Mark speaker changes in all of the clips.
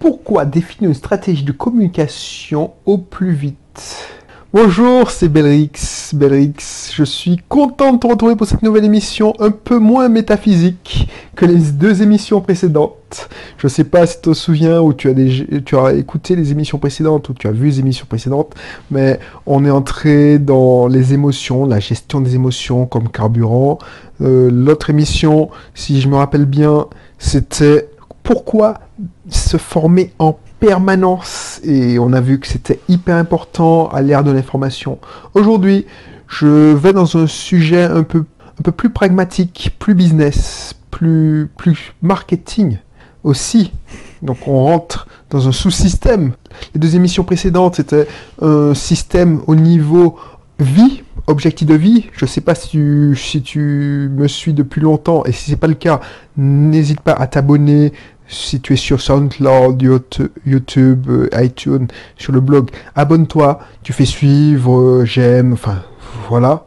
Speaker 1: Pourquoi définir une stratégie de communication au plus vite? Bonjour, c'est Belrix. Belrix, je suis content de te retrouver pour cette nouvelle émission un peu moins métaphysique que les deux émissions précédentes. Je sais pas si tu te souviens ou tu as, tu as écouté les émissions précédentes ou tu as vu les émissions précédentes, mais on est entré dans les émotions, la gestion des émotions comme carburant. Euh, l'autre émission, si je me rappelle bien, c'était pourquoi se former en permanence et on a vu que c'était hyper important à l'ère de l'information. Aujourd'hui, je vais dans un sujet un peu, plus pragmatique, plus business, plus, plus marketing aussi. Donc on rentre dans un sous-système. Les deux émissions précédentes, c'était un système au niveau vie, objectif de vie. Je ne sais pas si tu, me suis depuis longtemps et si c'est pas le cas, n'hésite pas à t'abonner, si tu es sur SoundCloud, YouTube, euh, iTunes, sur le blog, abonne-toi, tu fais suivre, euh, j'aime, enfin voilà.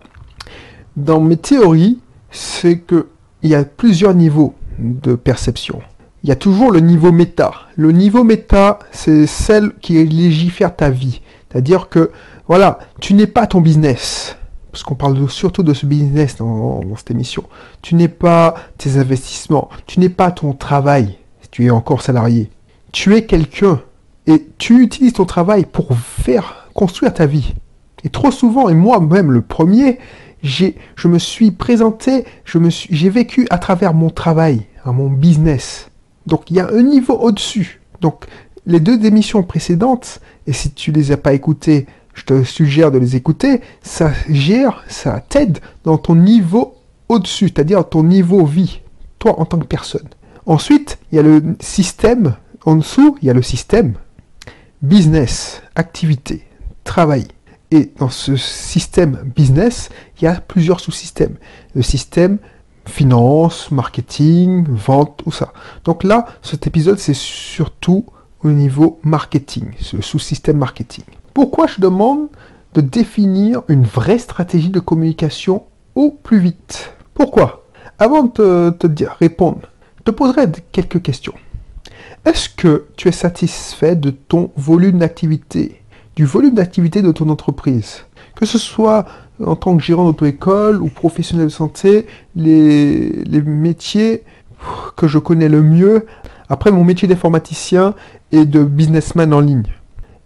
Speaker 1: Dans mes théories, c'est que il y a plusieurs niveaux de perception. Il y a toujours le niveau méta. Le niveau méta, c'est celle qui légifère ta vie. C'est-à-dire que, voilà, tu n'es pas ton business. Parce qu'on parle surtout de ce business dans cette émission. Tu n'es pas tes investissements. Tu n'es pas ton travail tu es encore salarié. Tu es quelqu'un et tu utilises ton travail pour faire construire ta vie. Et trop souvent, et moi-même le premier, j'ai, je me suis présenté, je me j'ai vécu à travers mon travail, mon business. Donc il y a un niveau au-dessus. Donc les deux émissions précédentes, et si tu les as pas écoutées, je te suggère de les écouter, ça gère, ça t'aide dans ton niveau au-dessus, c'est-à-dire ton niveau vie, toi en tant que personne. Ensuite, il y a le système, en dessous, il y a le système business, activité, travail. Et dans ce système business, il y a plusieurs sous-systèmes. Le système finance, marketing, vente, tout ça. Donc là, cet épisode, c'est surtout au niveau marketing, ce sous-système marketing. Pourquoi je demande de définir une vraie stratégie de communication au plus vite? Pourquoi? Avant de te, dire, répondre te poserai quelques questions. Est-ce que tu es satisfait de ton volume d'activité, du volume d'activité de ton entreprise? Que ce soit en tant que gérant d'auto-école ou professionnel de santé, les métiers que je connais le mieux, après mon métier d'informaticien et de businessman en ligne?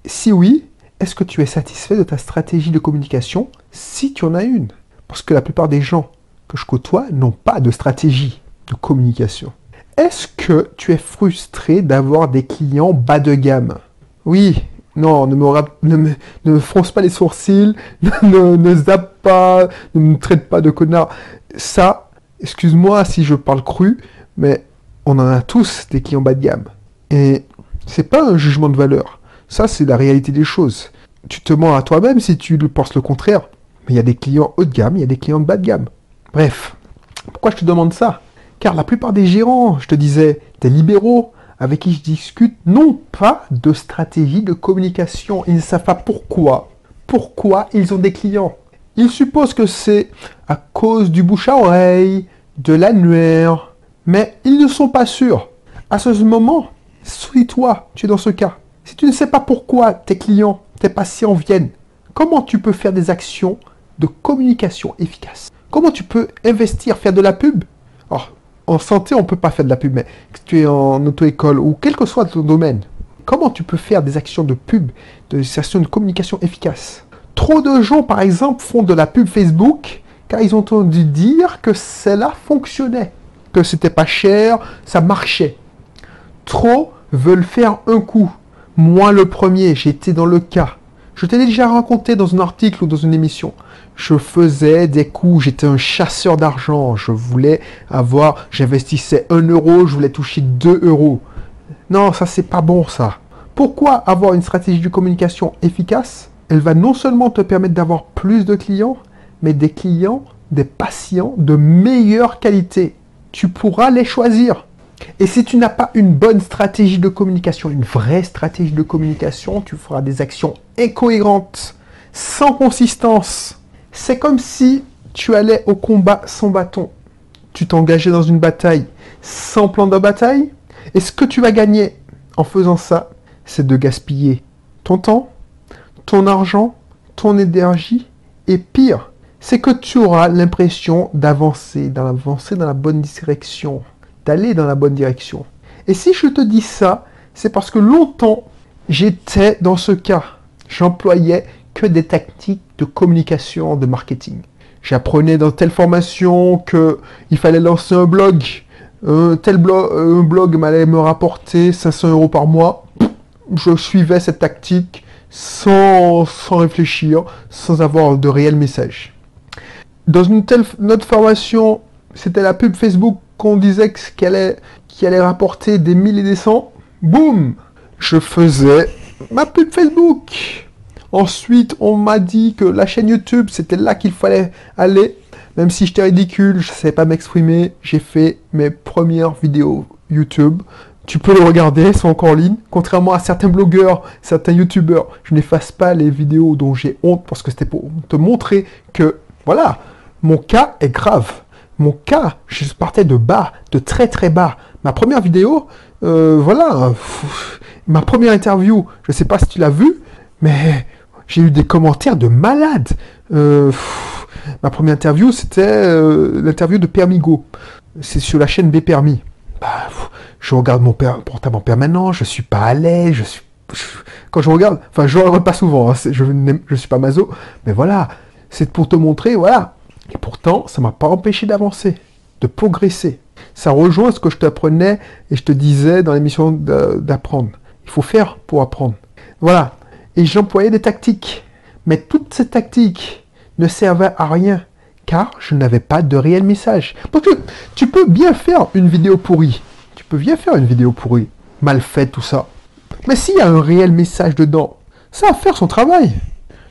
Speaker 1: Si oui, est-ce que tu es satisfait de ta stratégie de communication si tu en as une? Parce que la plupart des gens que je côtoie n'ont pas de stratégie de communication. Est-ce que tu es frustré d'avoir des clients bas de gamme? Oui, non, ne me, fronce pas les sourcils, ne, ne zappe pas, ne me traite pas de connard. Ça, excuse-moi si je parle cru, mais on en a tous des clients bas de gamme. Et c'est pas un jugement de valeur. Ça, c'est la réalité des choses. Tu te mens à toi-même si tu penses le contraire. Mais il y a des clients haut de gamme, il y a des clients de bas de gamme. Bref, pourquoi je te demande ça? Car la plupart des gérants, je te disais, des libéraux avec qui je discute, n'ont pas de stratégie de communication. Ils ne savent pas pourquoi. Pourquoi ils ont des clients? Ils supposent que c'est à cause du bouche à oreille, de l'annuaire, mais ils ne sont pas sûrs. À ce moment, suis-toi, tu es dans ce cas. Tu ne sais pas pourquoi tes clients, tes patients viennent, comment tu peux faire des actions de communication efficaces? Comment tu peux investir, faire de la pub? En santé, on ne peut pas faire de la pub, mais que tu es en auto-école ou quel que soit ton domaine, comment tu peux faire des actions de pub, des actions de communication efficaces? Trop de gens, par exemple, font de la pub Facebook car ils ont entendu dire que cela fonctionnait, que c'était pas cher, ça marchait. Trop veulent faire un coup. Moi, le premier, j'étais dans le cas. Je t'ai déjà raconté dans un article ou dans une émission je faisais des coups, j'étais un chasseur d'argent, je voulais avoir, j'investissais un euro, je voulais toucher 2 euros. Non, ça c'est pas bon ça. Pourquoi avoir une stratégie de communication efficace? Elle va non seulement te permettre d'avoir plus de clients, mais des clients, des patients de meilleure qualité. Tu pourras les choisir. Et si tu n'as pas une bonne stratégie de communication, une vraie stratégie de communication, tu feras des actions incohérentes, sans consistance c'est comme si tu allais au combat sans bâton. Tu t'engageais dans une bataille sans plan de bataille. Et ce que tu vas gagner en faisant ça, c'est de gaspiller ton temps, ton argent, ton énergie, et pire, c'est que tu auras l'impression d'avancer, d'avancer dans la bonne direction, d'aller dans la bonne direction. Et si je te dis ça, c'est parce que longtemps, j'étais dans ce cas. J'employais que des tactiques de communication, de marketing. J'apprenais dans telle formation qu'il fallait lancer un blog. Un tel blog, un blog m'allait me rapporter 500 euros par mois. Je suivais cette tactique sans, sans réfléchir, sans avoir de réel message. Dans une telle notre formation, c'était la pub Facebook qu'on disait qu'elle allait, rapporter des milliers et des cents. Boum Je faisais ma pub Facebook. Ensuite, on m'a dit que la chaîne YouTube, c'était là qu'il fallait aller. Même si j'étais ridicule, je ne savais pas m'exprimer, j'ai fait mes premières vidéos YouTube. Tu peux le regarder, elles sont encore en ligne. Contrairement à certains blogueurs, certains YouTubeurs, je n'efface pas les vidéos dont j'ai honte parce que c'était pour te montrer que, voilà, mon cas est grave. Mon cas, je partais de bas, de très très bas. Ma première vidéo, euh, voilà, ma première interview, je ne sais pas si tu l'as vu, mais j'ai eu des commentaires de malades. Euh, ma première interview, c'était euh, l'interview de Permigo. C'est sur la chaîne B Permis. Bah, je regarde mon portable en permanent, je suis pas à l'aise, je suis... quand je regarde, enfin je regarde pas souvent, hein, je ne suis pas maso, mais voilà, c'est pour te montrer, voilà. Et pourtant, ça m'a pas empêché d'avancer, de progresser. Ça rejoint ce que je t'apprenais et je te disais dans l'émission d'apprendre. Il faut faire pour apprendre. Voilà, et j'employais des tactiques. Mais toutes ces tactiques ne servaient à rien, car je n'avais pas de réel message. Parce que tu peux bien faire une vidéo pourrie. Tu peux bien faire une vidéo pourrie, mal faite, tout ça. Mais s'il y a un réel message dedans, ça va faire son travail.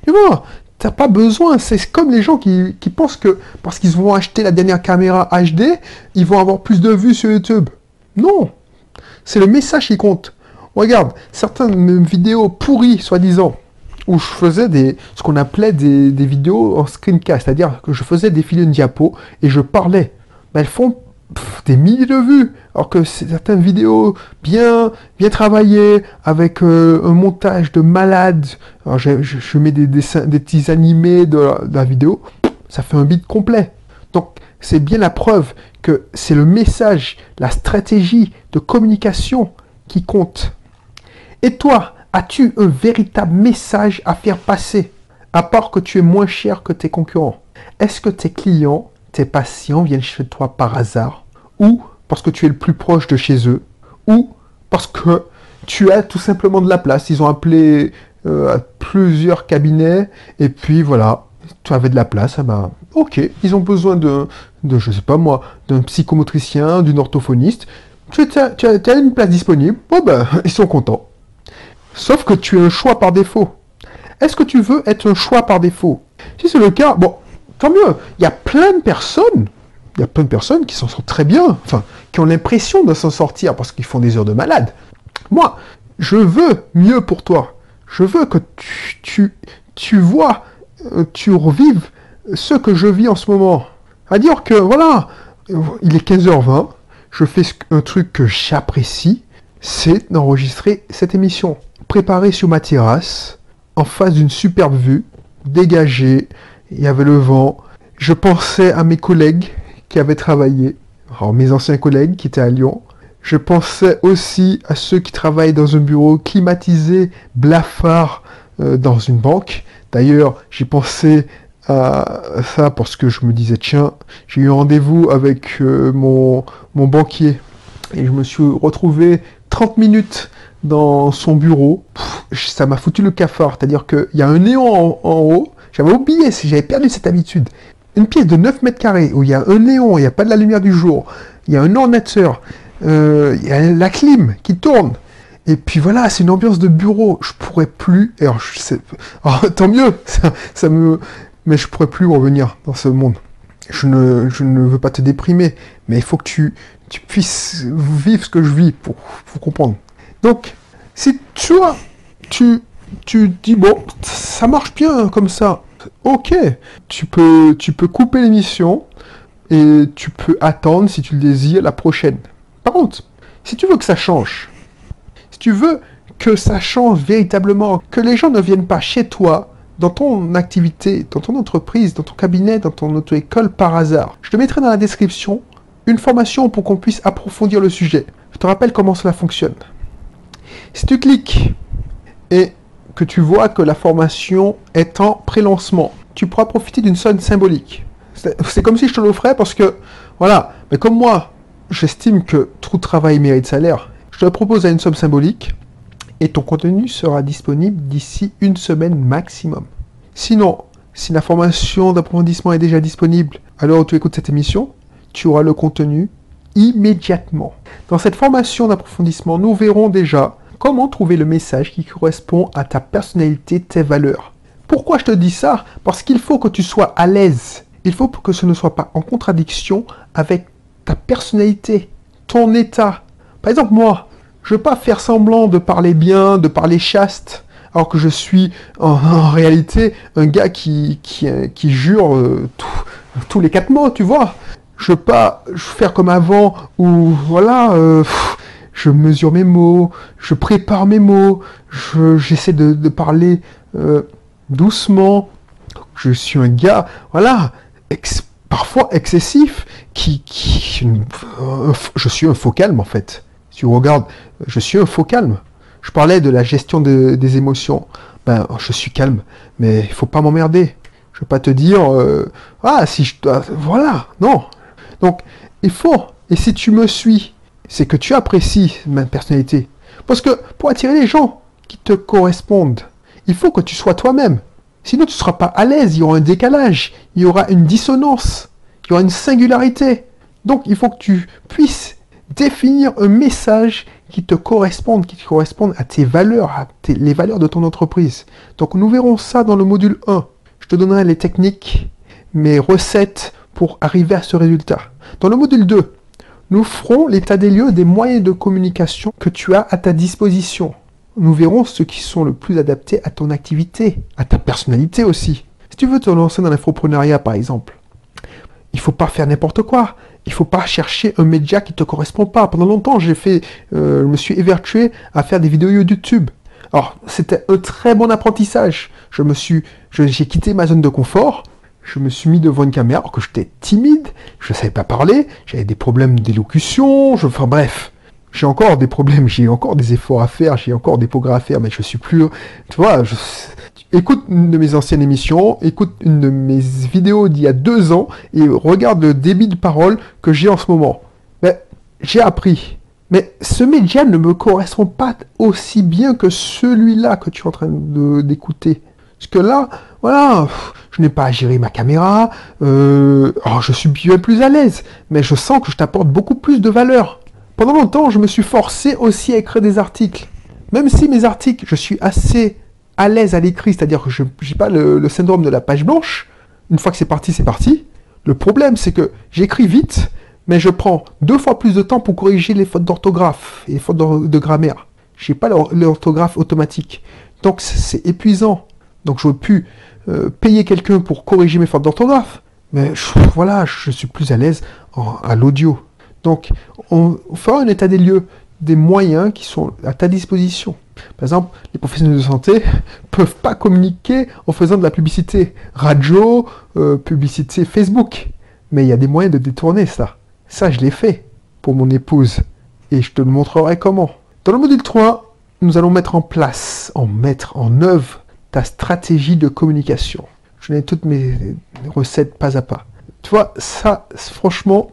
Speaker 1: Tu vois, t'as pas besoin. C'est comme les gens qui, pensent que parce qu'ils vont acheter la dernière caméra HD, ils vont avoir plus de vues sur YouTube. Non. C'est le message qui compte. Regarde, certaines vidéos pourries, soi-disant, où je faisais ce qu'on appelait des, vidéos en screencast, c'est-à-dire que je faisais défiler une diapo et je parlais. Ben, elles font des milliers de vues, alors que certaines vidéos bien, bien travaillées, avec euh, un montage de malade, alors je, mets des dessins, des petits animés de la, vidéo, ça fait un beat complet. Donc c'est bien la preuve que c'est le message, la stratégie de communication qui compte. Et toi, as-tu un véritable message à faire passer, à part que tu es moins cher que tes concurrents. Est-ce que tes clients, tes patients viennent chez toi par hasard Ou parce que tu es le plus proche de chez eux Ou parce que tu as tout simplement de la place Ils ont appelé euh, plusieurs cabinets et puis voilà, tu avais de la place, ah ben, ok, ils ont besoin de, de je sais pas moi, d'un psychomotricien, d'une orthophoniste. Tu as, tu as, une place disponible, bon ben, ils sont contents. Sauf que tu es un choix par défaut. Est-ce que tu veux être un choix par défaut? Si c'est le cas, bon, tant mieux. Il y a plein de personnes, il y a plein de personnes qui s'en sortent très bien, enfin, qui ont l'impression de s'en sortir parce qu'ils font des heures de malade. Moi, je veux mieux pour toi. Je veux que tu, tu, tu vois, euh, tu revives ce que je vis en ce moment. À dire que, voilà, il est 15h20, je fais un truc que j'apprécie, c'est d'enregistrer cette émission préparé sur ma terrasse, en face d'une superbe vue, dégagée, il y avait le vent. Je pensais à mes collègues qui avaient travaillé, alors mes anciens collègues qui étaient à Lyon. Je pensais aussi à ceux qui travaillent dans un bureau climatisé, blafard, euh, dans une banque. D'ailleurs, j'ai pensé à ça parce que je me disais, tiens, j'ai eu rendez-vous avec euh, mon, mon banquier et je me suis retrouvé 30 minutes dans son bureau. ça m'a foutu le cafard. C'est-à-dire qu'il y a un néon en, haut. J'avais oublié, j'avais perdu cette habitude. Une pièce de 9 mètres carrés où il y a un néon, il n'y a pas de la lumière du jour, il y a un ordinateur, euh, il y a la clim qui tourne. Et puis voilà, c'est une ambiance de bureau. Je pourrais plus. Alors, je sais, tant mieux. Ça, me. Mais je pourrais plus revenir dans ce monde. Je ne, je ne veux pas te déprimer, mais il faut que tu, tu puisses vivre ce que je vis pour, pour comprendre. Donc, si toi, tu, tu dis, bon, ça marche bien comme ça, ok, tu peux, tu peux couper l'émission et tu peux attendre, si tu le désires, la prochaine. Par contre, si tu veux que ça change, Si tu veux que ça change véritablement, que les gens ne viennent pas chez toi, dans ton activité, dans ton entreprise, dans ton cabinet, dans ton auto-école par hasard, je te mettrai dans la description une formation pour qu'on puisse approfondir le sujet. Je te rappelle comment cela fonctionne. Si tu cliques et que tu vois que la formation est en pré-lancement, tu pourras profiter d'une somme symbolique. C'est comme si je te l'offrais parce que, voilà, mais comme moi, j'estime que tout travail mérite salaire, je te propose à une somme symbolique et ton contenu sera disponible d'ici une semaine maximum. Sinon, si la formation d'approfondissement est déjà disponible à l'heure où tu écoutes cette émission, tu auras le contenu immédiatement. Dans cette formation d'approfondissement, nous verrons déjà comment trouver le message qui correspond à ta personnalité, tes valeurs? Pourquoi je te dis ça? Parce qu'il faut que tu sois à l'aise. Il faut que ce ne soit pas en contradiction avec ta personnalité, ton état. Par exemple, moi, je veux pas faire semblant de parler bien, de parler chaste, alors que je suis en, réalité un gars qui, jure euh, tous les quatre mots, tu vois. Je veux pas faire comme avant où, voilà, euh, je mesure mes mots, je prépare mes mots, j'essaie de, de, parler euh, doucement. Je suis un gars, voilà, parfois excessif, qui, qui je suis un faux calme en fait tu regardes, je suis un faux calme. Je parlais de la gestion des émotions. Ben, je suis calme, mais il faut pas m'emmerder. Je veux pas te dire, euh, ah, si je dois, voilà, non. Donc, il faut, et si tu me suis, c'est que tu apprécies ma personnalité. Parce que pour attirer les gens qui te correspondent, il faut que tu sois toi-même. Sinon, tu ne seras pas à l'aise, il y aura un décalage, il y aura une dissonance, il y aura une singularité. Donc, il faut que tu puisses définir un message qui te corresponde, qui te corresponde à tes valeurs, à les valeurs de ton entreprise. Donc nous verrons ça dans le module 1. Je te donnerai les techniques, mes recettes pour arriver à ce résultat. Dans le module 2, nous ferons l'état des lieux des moyens de communication que tu as à ta disposition. Nous verrons ceux qui sont le plus adaptés à ton activité, à ta personnalité aussi. Si tu veux te lancer dans l'infoprenariat par exemple, il faut pas faire n'importe quoi il faut pas chercher un média qui te correspond pas. Pendant longtemps, j'ai fait, euh, je me suis évertué à faire des vidéos YouTube. Alors, c'était un très bon apprentissage. Je me suis, j'ai quitté ma zone de confort. Je me suis mis devant une caméra alors que j'étais timide, je ne savais pas parler, j'avais des problèmes d'élocution, je, enfin bref, j'ai encore des problèmes, j'ai encore des efforts à faire, j'ai encore des progrès à faire, mais je suis plus, tu vois, écoute une de mes anciennes émissions, écoute une de mes vidéos d'il y a deux ans et regarde le débit de parole que j'ai en ce moment. Mais j'ai appris. Mais ce média ne me correspond pas aussi bien que celui-là que tu es en train d'écouter. Parce que là, voilà, je n'ai pas à gérer ma caméra, euh, alors je suis bien plus à l'aise, mais je sens que je t'apporte beaucoup plus de valeur. Pendant longtemps, je me suis forcé aussi à écrire des articles. Même si mes articles, je suis assez à l'aise à l'écrit, c'est-à-dire que je n'ai pas le, syndrome de la page blanche. Une fois que c'est parti, c'est parti. Le problème, c'est que j'écris vite, mais je prends deux fois plus de temps pour corriger les fautes d'orthographe et les fautes de, grammaire. Je n'ai pas l'orthographe automatique. Donc c'est épuisant. Donc j'aurais pu euh, payer quelqu'un pour corriger mes fautes d'orthographe. Mais voilà, je suis plus à l'aise à l'audio. Donc on fera un état des lieux des moyens qui sont à ta disposition. Par exemple, les professionnels de santé peuvent pas communiquer en faisant de la publicité radio, euh, publicité Facebook. Mais il y a des moyens de détourner ça. Ça, je l'ai fait pour mon épouse. Et je te le montrerai comment. Dans le module 3, nous allons mettre en place, en mettre en œuvre ta stratégie de communication. Je n'ai toutes mes recettes pas à pas. Tu vois, ça, franchement,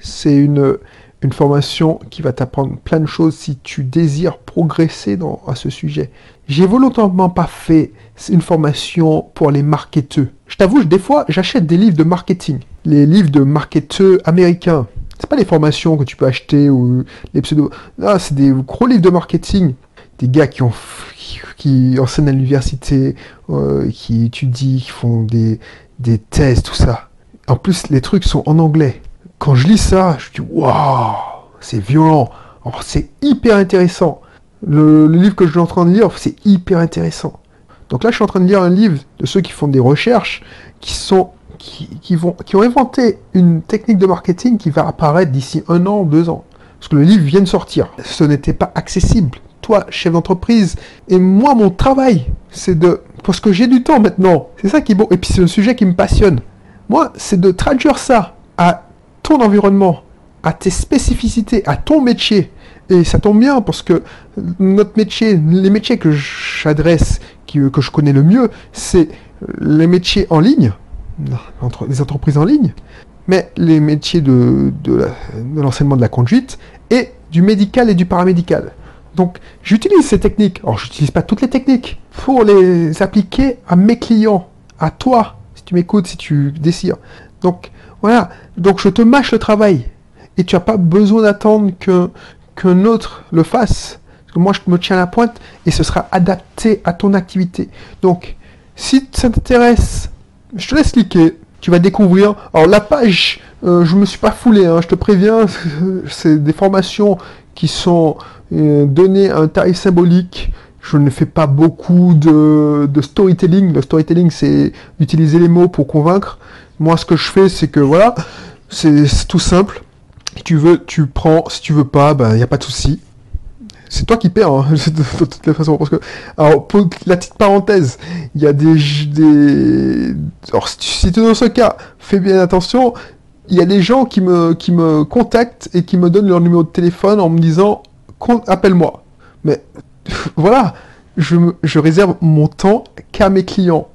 Speaker 1: c'est une, une formation qui va t'apprendre plein de choses si tu désires progresser dans, à ce sujet. J'ai volontairement pas fait une formation pour les marketeurs. Je t'avoue, des fois, j'achète des livres de marketing. Les livres de marketeurs américains. C'est pas les formations que tu peux acheter ou les pseudo. Ah, c'est des gros livres de marketing. Des gars qui ont qui, enseignent à l'université, euh, qui étudient, qui font des, tests, tout ça. En plus, les trucs sont en anglais quand je lis ça, je dis waouh, c'est violent. c'est hyper intéressant. Le, livre que je suis en train de lire, c'est hyper intéressant. Donc là, je suis en train de lire un livre de ceux qui font des recherches, qui sont qui, vont, qui ont inventé une technique de marketing qui va apparaître d'ici un an, deux ans. Parce que le livre vient de sortir. Ce n'était pas accessible. Toi, chef d'entreprise. Et moi, mon travail, c'est de... Parce que j'ai du temps maintenant. C'est ça qui est beau. Et puis c'est un sujet qui me passionne. Moi, c'est de traduire ça à ton environnement, à tes spécificités, à ton métier. Et ça tombe bien parce que notre métier, les métiers que j'adresse, que je connais le mieux, c'est les métiers en ligne, entre les entreprises en ligne, mais les métiers de l'enseignement de la conduite et du médical et du paramédical. Donc j'utilise ces techniques. Alors je n'utilise pas toutes les techniques pour les appliquer à mes clients, à toi, si tu m'écoutes, si tu désires. Donc voilà, donc je te mâche le travail. Et tu n'as pas besoin d'attendre qu'un autre le fasse. Parce que moi je me tiens à la pointe et ce sera adapté à ton activité. Donc si ça t'intéresse, je te laisse cliquer. Tu vas découvrir. Alors la page, euh, je me suis pas foulé, hein, je te préviens, c'est des formations qui sont euh, données à un tarif symbolique. Je ne fais pas beaucoup de, storytelling. Le storytelling, c'est utiliser les mots pour convaincre. Moi, ce que je fais, c'est que voilà, c'est tout simple. Si tu veux, tu prends. Si tu veux pas, ben, il n'y a pas de souci c'est toi qui perds, hein, de, toutes les façons. Parce que, alors, pour la petite parenthèse, il y a des, des, alors si tu es dans ce cas, fais bien attention. Il y a des gens qui me, qui me contactent et qui me donnent leur numéro de téléphone en me disant, appelle-moi. Mais voilà, je, je réserve mon temps qu'à mes clients.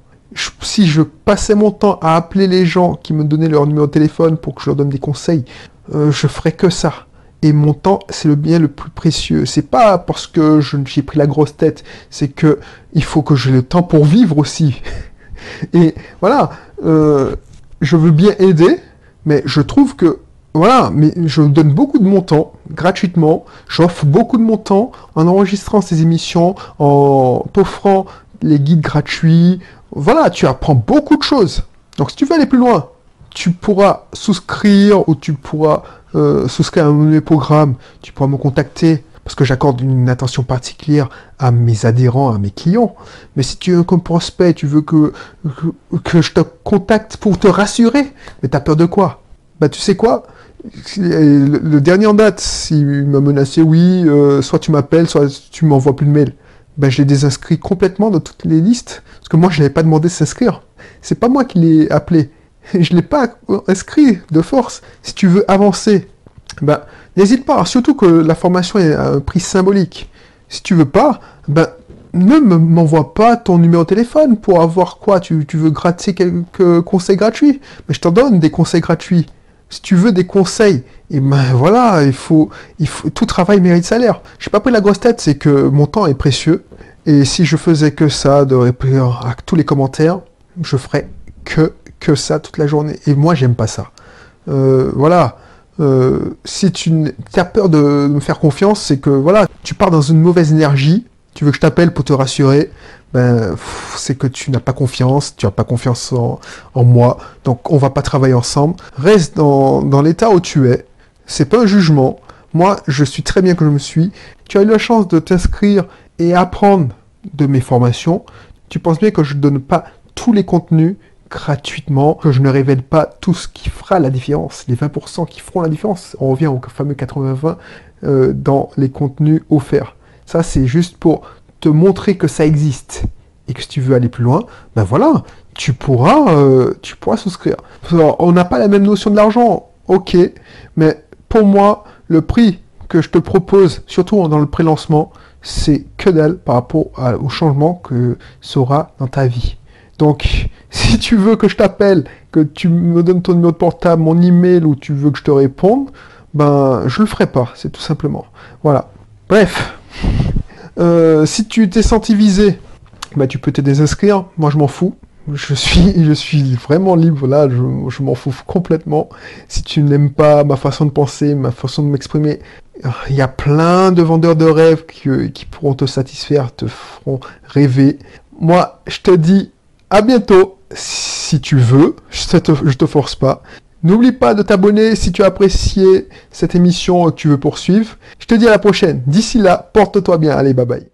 Speaker 1: si je passais mon temps à appeler les gens qui me donnaient leur numéro de téléphone pour que je leur donne des conseils, euh, je ferais que ça. Et mon temps, c'est le bien le plus précieux. C'est pas parce que j'ai pris la grosse tête, c'est que il faut que j'ai le temps pour vivre aussi. Et voilà, euh, je veux bien aider, mais je trouve que voilà, mais je donne beaucoup de mon temps gratuitement. J'offre beaucoup de mon temps en enregistrant ces émissions, en t'offrant les guides gratuits. Voilà, tu apprends beaucoup de choses. Donc si tu veux aller plus loin, tu pourras souscrire ou tu pourras euh, souscrire à mes programmes, tu pourras me contacter parce que j'accorde une attention particulière à mes adhérents, à mes clients. Mais si tu es comme prospect, tu veux que, que, je te contacte pour te rassurer, mais t'as peur de quoi? Bah tu sais quoi? Le, dernier en date, il m'a menacé, oui, euh, soit tu m'appelles, soit tu m'envoies plus de mails. Ben, je l'ai désinscrit complètement de toutes les listes, parce que moi, je n'avais pas demandé de s'inscrire. C'est pas moi qui l'ai appelé. je l'ai pas inscrit de force. Si tu veux avancer, ben, n'hésite pas. Surtout que la formation est à un prix symbolique. Si tu veux pas, ben, ne m'envoie pas ton numéro de téléphone pour avoir quoi tu, veux gratter quelques conseils gratuits. Mais je t'en donne des conseils gratuits. Si tu veux des conseils, et ben voilà, il faut, tout travail mérite salaire. J'ai pas pris la grosse tête, c'est que mon temps est précieux. Et si je faisais que ça, de répondre à tous les commentaires, je ferais que que ça toute la journée. Et moi, j'aime pas ça. Euh, voilà. Euh, si tu as peur de me faire confiance, c'est que voilà, tu pars dans une mauvaise énergie. Tu veux que je t'appelle pour te rassurer, ben c'est que tu n'as pas confiance, tu n'as pas confiance en, moi, donc on va pas travailler ensemble. Reste dans, dans l'état où tu es. C'est pas un jugement. Moi, je suis très bien que je me suis. Tu as eu la chance de t'inscrire et apprendre de mes formations. Tu penses bien que je ne donne pas tous les contenus gratuitement, que je ne révèle pas tout ce qui fera la différence, les 20% qui feront la différence. On revient au fameux 80-20 euh, dans les contenus offerts. Ça, c'est juste pour te montrer que ça existe et que si tu veux aller plus loin, ben voilà, tu pourras, euh, tu pourras souscrire. on n'a pas la même notion de l'argent, ok, mais pour moi, le prix que je te propose, surtout dans le pré-lancement, c'est que dalle par rapport au changement que ça aura dans ta vie. Donc, si tu veux que je t'appelle, que tu me donnes ton numéro de portable, mon email, ou tu veux que je te réponde, ben, je le ferai pas, c'est tout simplement. Voilà. Bref. Euh, si tu t'es senti visé, ben, tu peux te désinscrire. Moi, je m'en fous. Je suis, je suis vraiment libre là, je, m'en fous complètement. Si tu n'aimes pas ma façon de penser, ma façon de m'exprimer, il y a plein de vendeurs de rêves qui, qui pourront te satisfaire, te feront rêver. Moi, je te dis à bientôt, si tu veux, je te, je te force pas. N'oublie pas de t'abonner si tu as apprécié cette émission tu veux poursuivre. Je te dis à la prochaine. D'ici là, porte-toi bien. Allez, bye bye.